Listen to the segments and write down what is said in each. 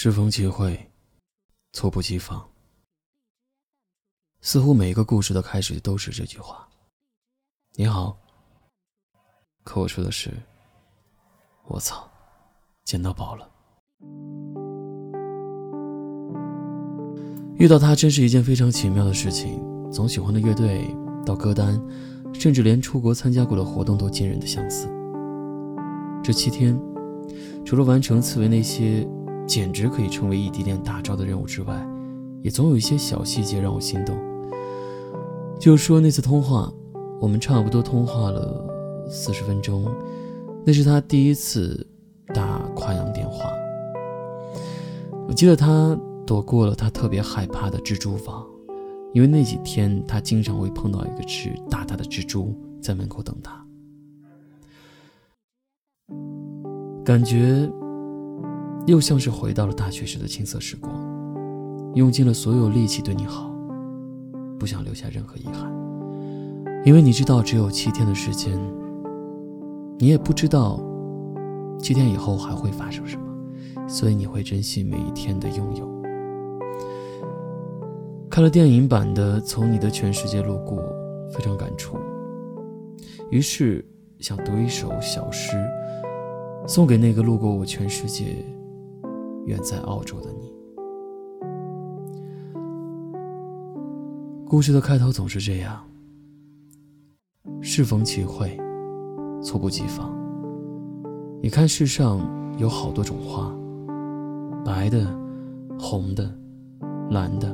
适逢其会，猝不及防。似乎每一个故事的开始都是这句话：“你好。”可我说的是：“我操，捡到宝了。”遇到他真是一件非常奇妙的事情，从喜欢的乐队到歌单，甚至连出国参加过的活动都惊人的相似。这七天，除了完成刺猬那些。简直可以成为异地恋大招的任务之外，也总有一些小细节让我心动。就说那次通话，我们差不多通话了四十分钟，那是他第一次打跨洋电话。我记得他躲过了他特别害怕的蜘蛛网，因为那几天他经常会碰到一个只大大的蜘蛛在门口等他，感觉。又像是回到了大学时的青涩时光，用尽了所有力气对你好，不想留下任何遗憾，因为你知道只有七天的时间，你也不知道七天以后还会发生什么，所以你会珍惜每一天的拥有。看了电影版的《从你的全世界路过》，非常感触，于是想读一首小诗，送给那个路过我全世界。远在澳洲的你，故事的开头总是这样：适逢其会，猝不及防。你看，世上有好多种花，白的、红的、蓝的、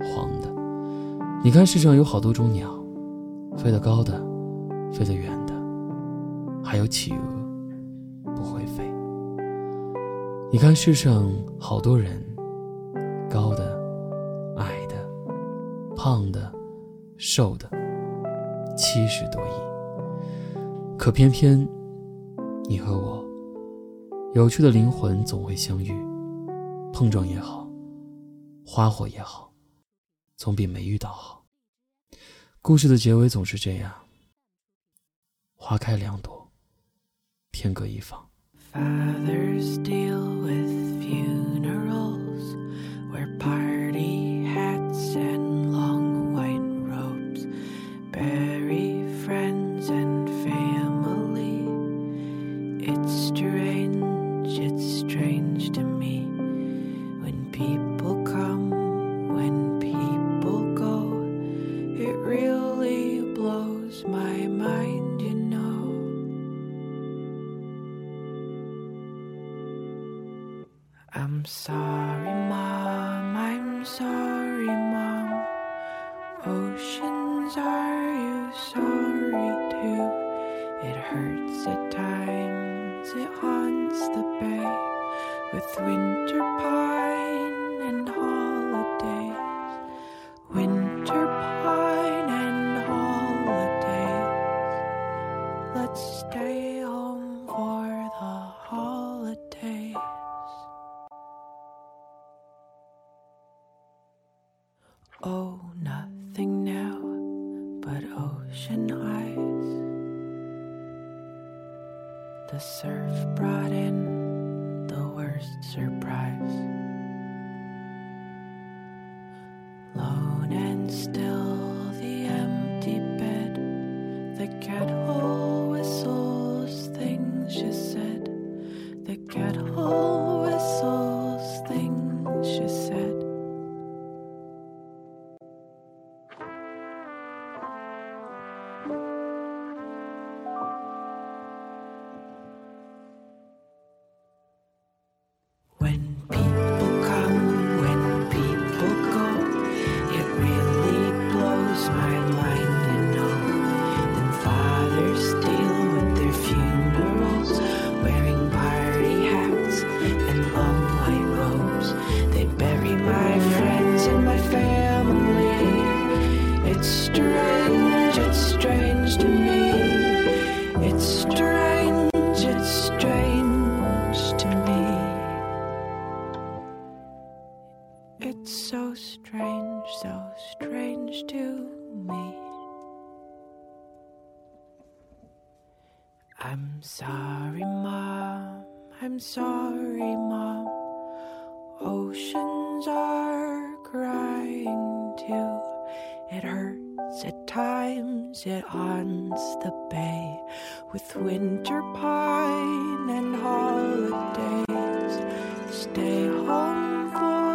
黄的。你看，世上有好多种鸟，飞得高的，飞得远的，还有企鹅，不会飞。你看世上好多人，高的、矮的、胖的、瘦的，七十多亿。可偏偏你和我，有趣的灵魂总会相遇，碰撞也好，花火也好，总比没遇到好。故事的结尾总是这样：花开两朵，天各一方。Fathers deal with funerals, wear party hats and long white robes, bury friends and family. It's strange, it's strange to me I'm sorry, Mom, I'm sorry, Mom. Oceans, are you sorry too? It hurts at times, it haunts the bay with winter pine and holidays. Winter pine and holidays. Let's stay home for the holidays. Oh, nothing now but ocean eyes. The surf brought in the worst surprise. Lone and still, to me. It's strange, it's strange to me. It's so strange, so strange to me. I'm sorry, Mom. I'm sorry, Mom. At times it haunts the bay with winter pine and holidays. Stay home for